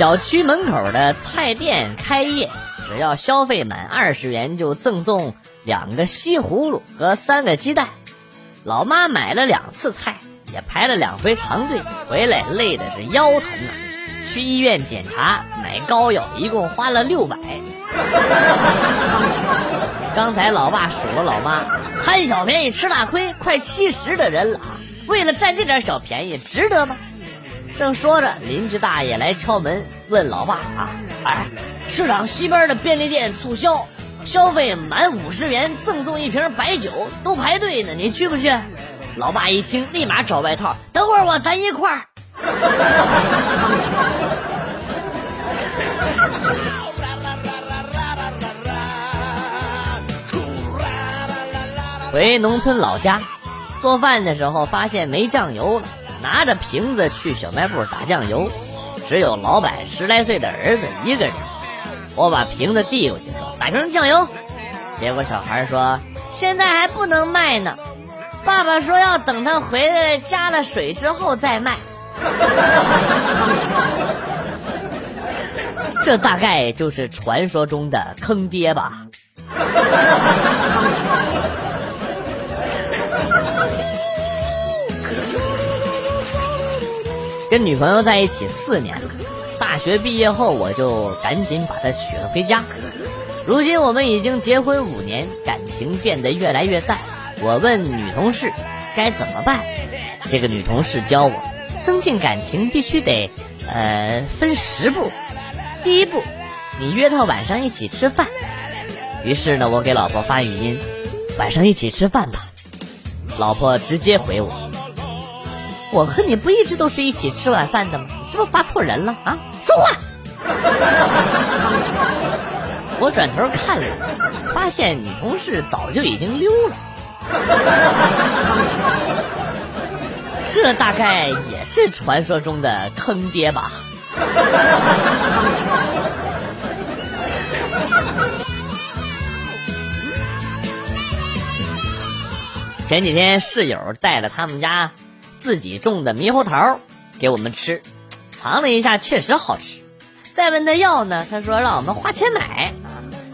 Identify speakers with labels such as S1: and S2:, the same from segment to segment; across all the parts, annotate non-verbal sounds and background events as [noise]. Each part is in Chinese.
S1: 小区门口的菜店开业，只要消费满二十元就赠送两个西葫芦和三个鸡蛋。老妈买了两次菜，也排了两回长队，回来累的是腰疼啊！去医院检查买膏药，一共花了六百。[laughs] 刚才老爸数了老妈，贪小便宜吃大亏，快七十的人了！为了占这点小便宜，值得吗？正说着，邻居大爷来敲门，问老爸啊：“哎，市场西边的便利店促销，消费满五十元赠送一瓶白酒，都排队呢，你去不去？”老爸一听，立马找外套，等会儿我咱一块儿。[laughs] 回农村老家，做饭的时候发现没酱油了，拿着瓶子去小卖部打酱油，只有老板十来岁的儿子一个人。我把瓶子递过去说：“打瓶酱油。”结果小孩说：“现在还不能卖呢，爸爸说要等他回来加了水之后再卖。[laughs] ”这大概就是传说中的坑爹吧。跟女朋友在一起四年了，大学毕业后我就赶紧把她娶了回家。如今我们已经结婚五年，感情变得越来越淡。我问女同事该怎么办，这个女同事教我，增进感情必须得，呃，分十步。第一步，你约她晚上一起吃饭。于是呢，我给老婆发语音，晚上一起吃饭吧。老婆直接回我。我和你不一直都是一起吃晚饭的吗？是不是发错人了啊？说话！我转头看了一下，发现女同事早就已经溜了。这大概也是传说中的坑爹吧。前几天室友带了他们家。自己种的猕猴桃给我们吃，尝了一下，确实好吃。再问他要呢，他说让我们花钱买。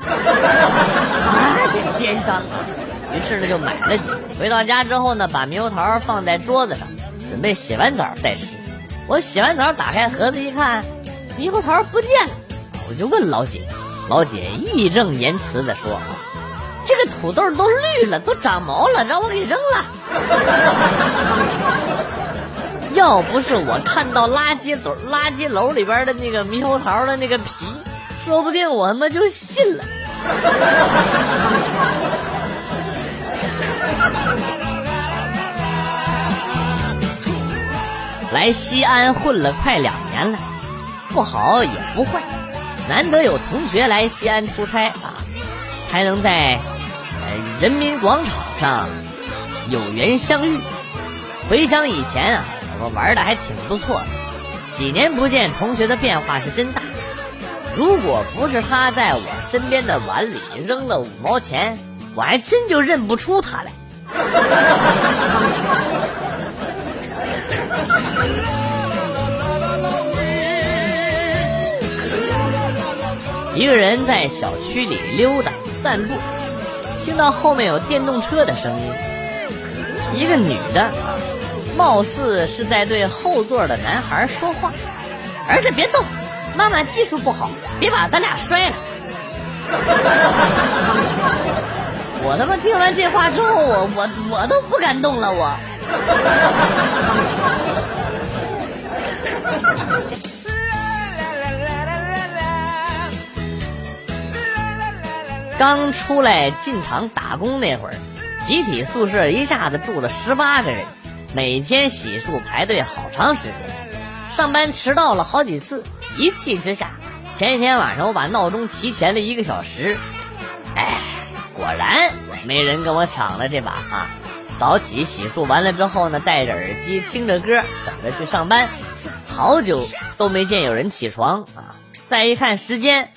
S1: 啊，这奸商啊！于是呢就买了几个。回到家之后呢，把猕猴桃放在桌子上，准备洗完澡再吃。我洗完澡打开盒子一看，猕猴桃不见了。我就问老姐，老姐义正言辞的说：“这个土豆都绿了，都长毛了，让我给扔了。” [laughs] 要不是我看到垃圾堆、垃圾篓里边的那个猕猴桃的那个皮，说不定我他妈就信了。[laughs] 来西安混了快两年了，不好也不坏，难得有同学来西安出差啊，还能在人民广场上有缘相遇。回想以前啊。我们玩的还挺不错的，几年不见，同学的变化是真大。如果不是他在我身边的碗里扔了五毛钱，我还真就认不出他来。一个人在小区里溜达散步，听到后面有电动车的声音，一个女的啊。貌似是在对后座的男孩说话：“儿子别动，妈妈技术不好，别把咱俩摔了。[laughs] ”我他妈听完这话之后，我我我都不敢动了。我刚出来进厂打工那会儿，集体宿舍一下子住了十八个人。每天洗漱排队好长时间，上班迟到了好几次，一气之下，前一天晚上我把闹钟提前了一个小时，哎，果然没人跟我抢了这把啊！早起洗漱完了之后呢，戴着耳机听着歌，等着去上班，好久都没见有人起床啊！再一看时间，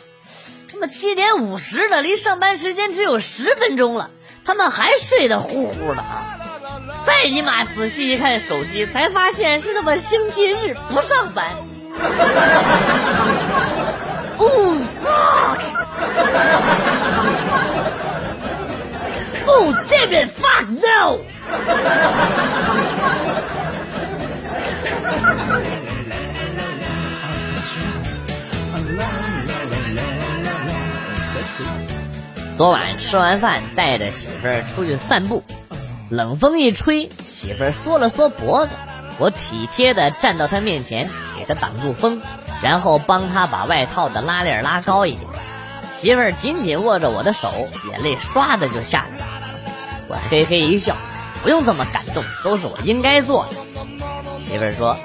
S1: 他妈七点五十了，离上班时间只有十分钟了，他们还睡得呼呼的啊！再你妈仔细一看手机，才发现是他妈星期日不上班。Oh [laughs] fuck! Oh damn it! Fuck no! 昨晚吃完饭，带着媳妇儿出去散步，冷风一吹，媳妇儿缩了缩脖子，我体贴的站到她面前，给她挡住风，然后帮她把外套的拉链拉高一点。媳妇儿紧紧握着我的手，眼泪唰的就下来了。我嘿嘿一笑，不用这么感动，都是我应该做的。媳妇儿说：“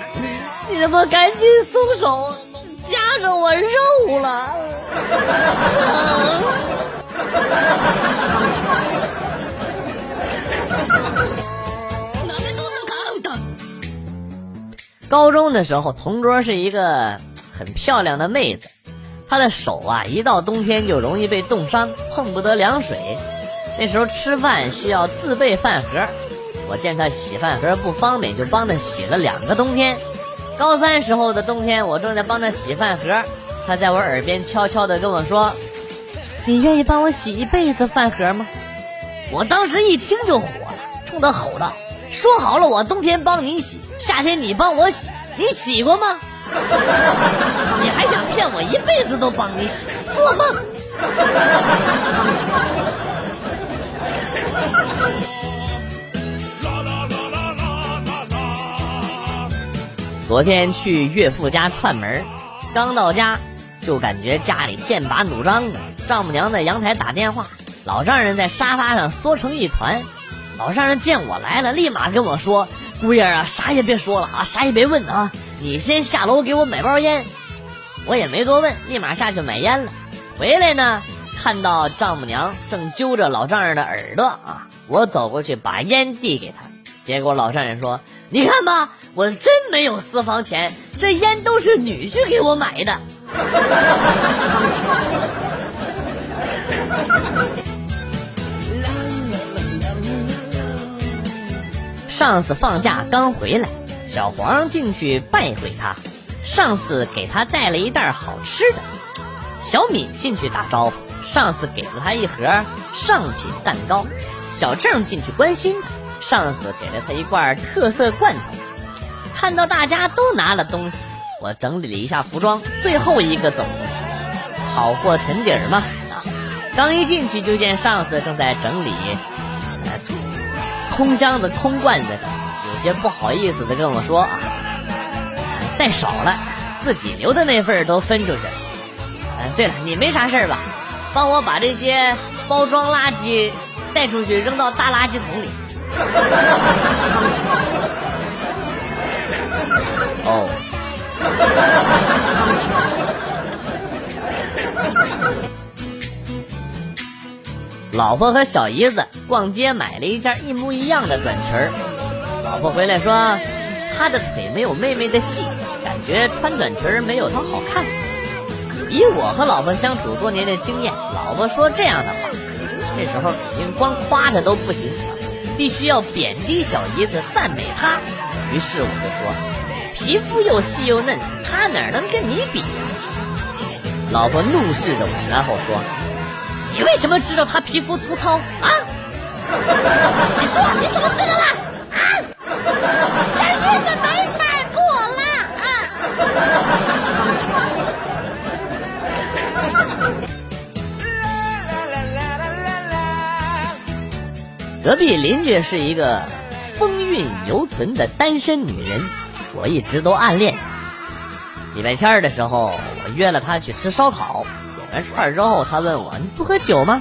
S1: 你他妈赶紧松手，夹着我肉了。” [laughs] 高中的时候，同桌是一个很漂亮的妹子，她的手啊，一到冬天就容易被冻伤，碰不得凉水。那时候吃饭需要自备饭盒，我见她洗饭盒不方便，就帮她洗了两个冬天。高三时候的冬天，我正在帮她洗饭盒，她在我耳边悄悄地跟我说。你愿意帮我洗一辈子饭盒吗？我当时一听就火了，冲他吼道：“说好了，我冬天帮你洗，夏天你帮我洗，你洗过吗？你还想骗我一辈子都帮你洗？做梦！”昨天去岳父家串门，刚到家。就感觉家里剑拔弩张的，丈母娘在阳台打电话，老丈人在沙发上缩成一团。老丈人见我来了，立马跟我说：“姑爷啊，啥也别说了啊，啥也别问啊，你先下楼给我买包烟。”我也没多问，立马下去买烟了。回来呢，看到丈母娘正揪着老丈人的耳朵啊，我走过去把烟递给他，结果老丈人说：“你看吧，我真没有私房钱，这烟都是女婿给我买的。” [laughs] 上司放假刚回来，小黄进去拜会他。上司给他带了一袋好吃的。小敏进去打招呼，上司给了他一盒上品蛋糕。小郑进去关心他，上司给了他一罐特色罐头。看到大家都拿了东西。我整理了一下服装，最后一个走进去，好货沉底儿嘛。啊刚一进去就见上司正在整理空箱子、空罐子上，有些不好意思的跟我说：“啊，带少了，自己留的那份都分出去了。”嗯，对了，你没啥事吧？帮我把这些包装垃圾带出去，扔到大垃圾桶里。[laughs] 哦。[laughs] 老婆和小姨子逛街买了一件一模一样的短裙。老婆回来说，她的腿没有妹妹的细，感觉穿短裙没有她好看。以我和老婆相处多年的经验，老婆说这样的话，这时候肯定光夸她都不行，必须要贬低小姨子，赞美她。于是我就说。皮肤又细又嫩，他哪能跟你比呀？老婆怒视着我，然后说：“你为什么知道他皮肤粗糙啊？你说你怎么知道的？啊？这日子没法过了啊！”隔壁邻居是一个风韵犹存的单身女人。我一直都暗恋礼拜天的时候，我约了他去吃烧烤。点完串之后，他问我：“你不喝酒吗？”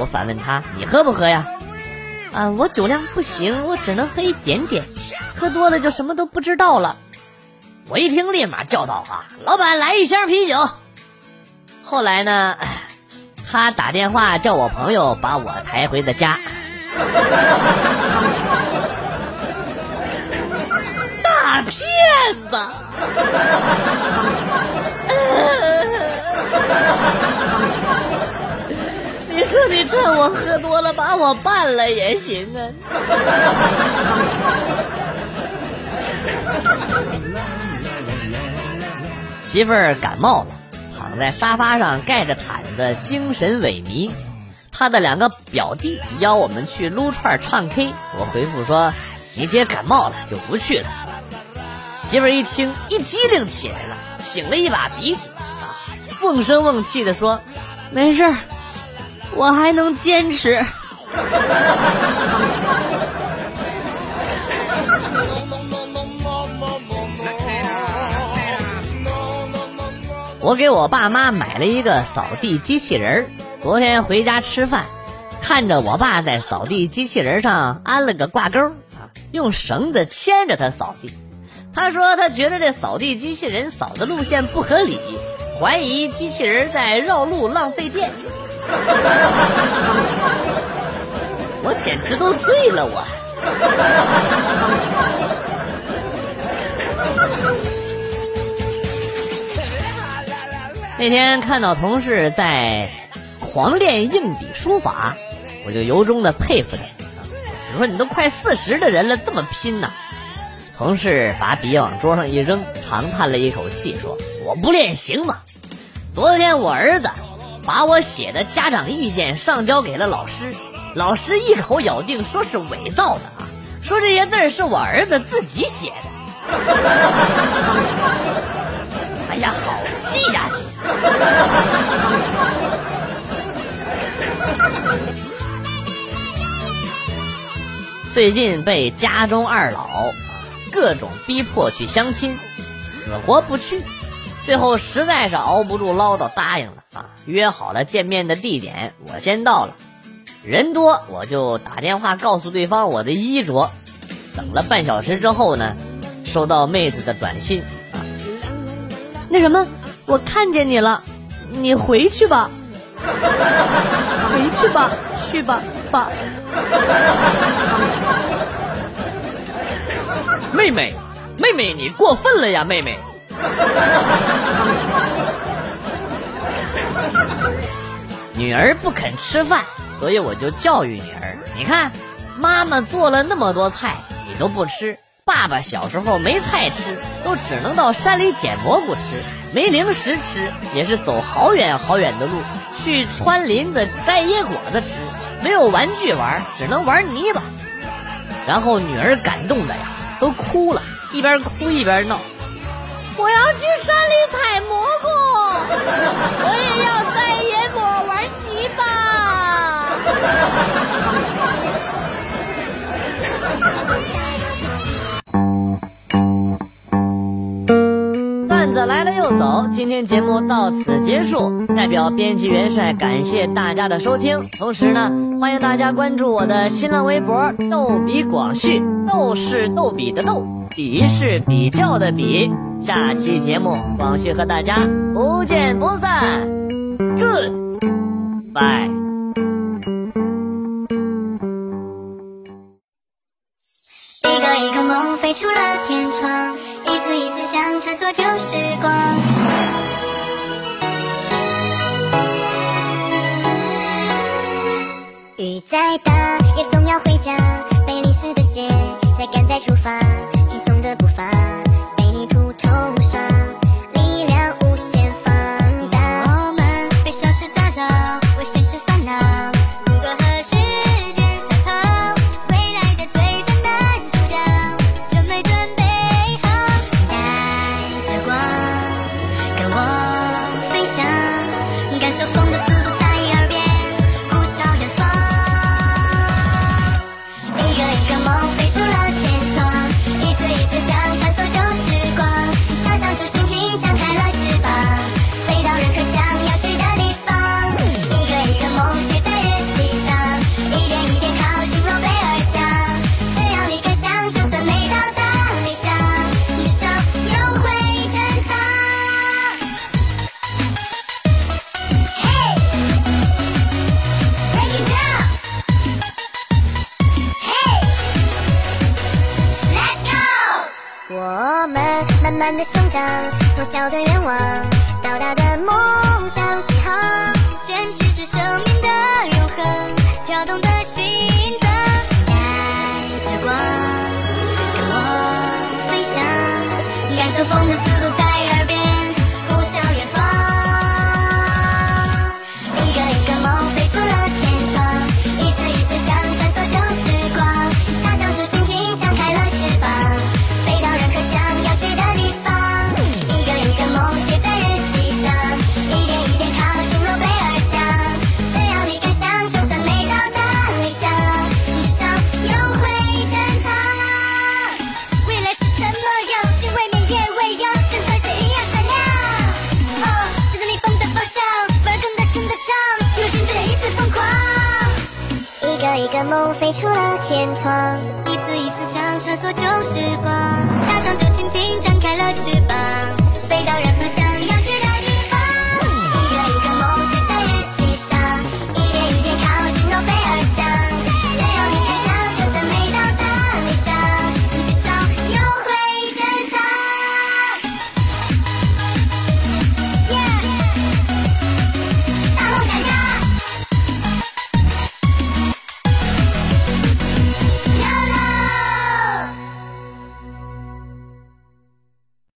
S1: 我反问他：“你喝不喝呀？”啊，我酒量不行，我只能喝一点点，喝多了就什么都不知道了。我一听，立马叫道：“啊，老板，来一箱啤酒。”后来呢，他打电话叫我朋友把我抬回的家。骗子！你说你趁我喝多了把我办了也行啊！媳妇儿感冒了，躺在沙发上盖着毯子，精神萎靡。他的两个表弟邀我们去撸串唱 K，我回复说：“你姐感冒了，就不去了。”媳妇儿一听，一激灵起来了，擤了一把鼻涕，啊，瓮声瓮气的说：“没事儿，我还能坚持。”我给我爸妈买了一个扫地机器人儿。昨天回家吃饭，看着我爸在扫地机器人上安了个挂钩啊，用绳子牵着它扫地。他说他觉得这扫地机器人扫的路线不合理，怀疑机器人在绕路浪费电。[laughs] 我简直都醉了，我。[laughs] 那天看到同事在狂练硬笔书法，我就由衷的佩服他。你说你都快四十的人了，这么拼呐！同事把笔往桌上一扔，长叹了一口气，说：“我不练行吗？昨天我儿子把我写的家长意见上交给了老师，老师一口咬定说是伪造的啊，说这些字是我儿子自己写的。[laughs] 哎呀，好气呀！”最近被家中二老各种逼迫去相亲，死活不去，最后实在是熬不住唠叨，答应了啊，约好了见面的地点，我先到了，人多我就打电话告诉对方我的衣着，等了半小时之后呢，收到妹子的短信啊，那什么。我看见你了，你回去吧，回去吧，去吧，爸。妹妹，妹妹，你过分了呀，妹妹。[laughs] 女儿不肯吃饭，所以我就教育女儿：你看，妈妈做了那么多菜，你都不吃。爸爸小时候没菜吃，都只能到山里捡蘑菇吃。没零食吃，也是走好远好远的路去穿林子摘野果子吃。没有玩具玩，只能玩泥巴。然后女儿感动的呀，都哭了，一边哭一边闹。我要去山里采蘑菇，[laughs] 我也要摘野果玩泥巴。[laughs] 来了又走，今天节目到此结束。代表编辑元帅感谢大家的收听，同时呢，欢迎大家关注我的新浪微博“逗比广旭”，逗是逗比的逗，比是比较的比。下期节目，广旭和大家不见不散。Good，bye。一个一个梦飞出了天窗。一次想穿梭旧时光，雨再大也总要回家，被淋湿的鞋晒干再出发，轻松的步伐。慢慢的生长从小的愿望到大的梦想起航，坚持是生命的永恒，跳动的心脏。带着光，跟我飞翔，感受风的速度
S2: 窗，一次一次想穿梭旧时光，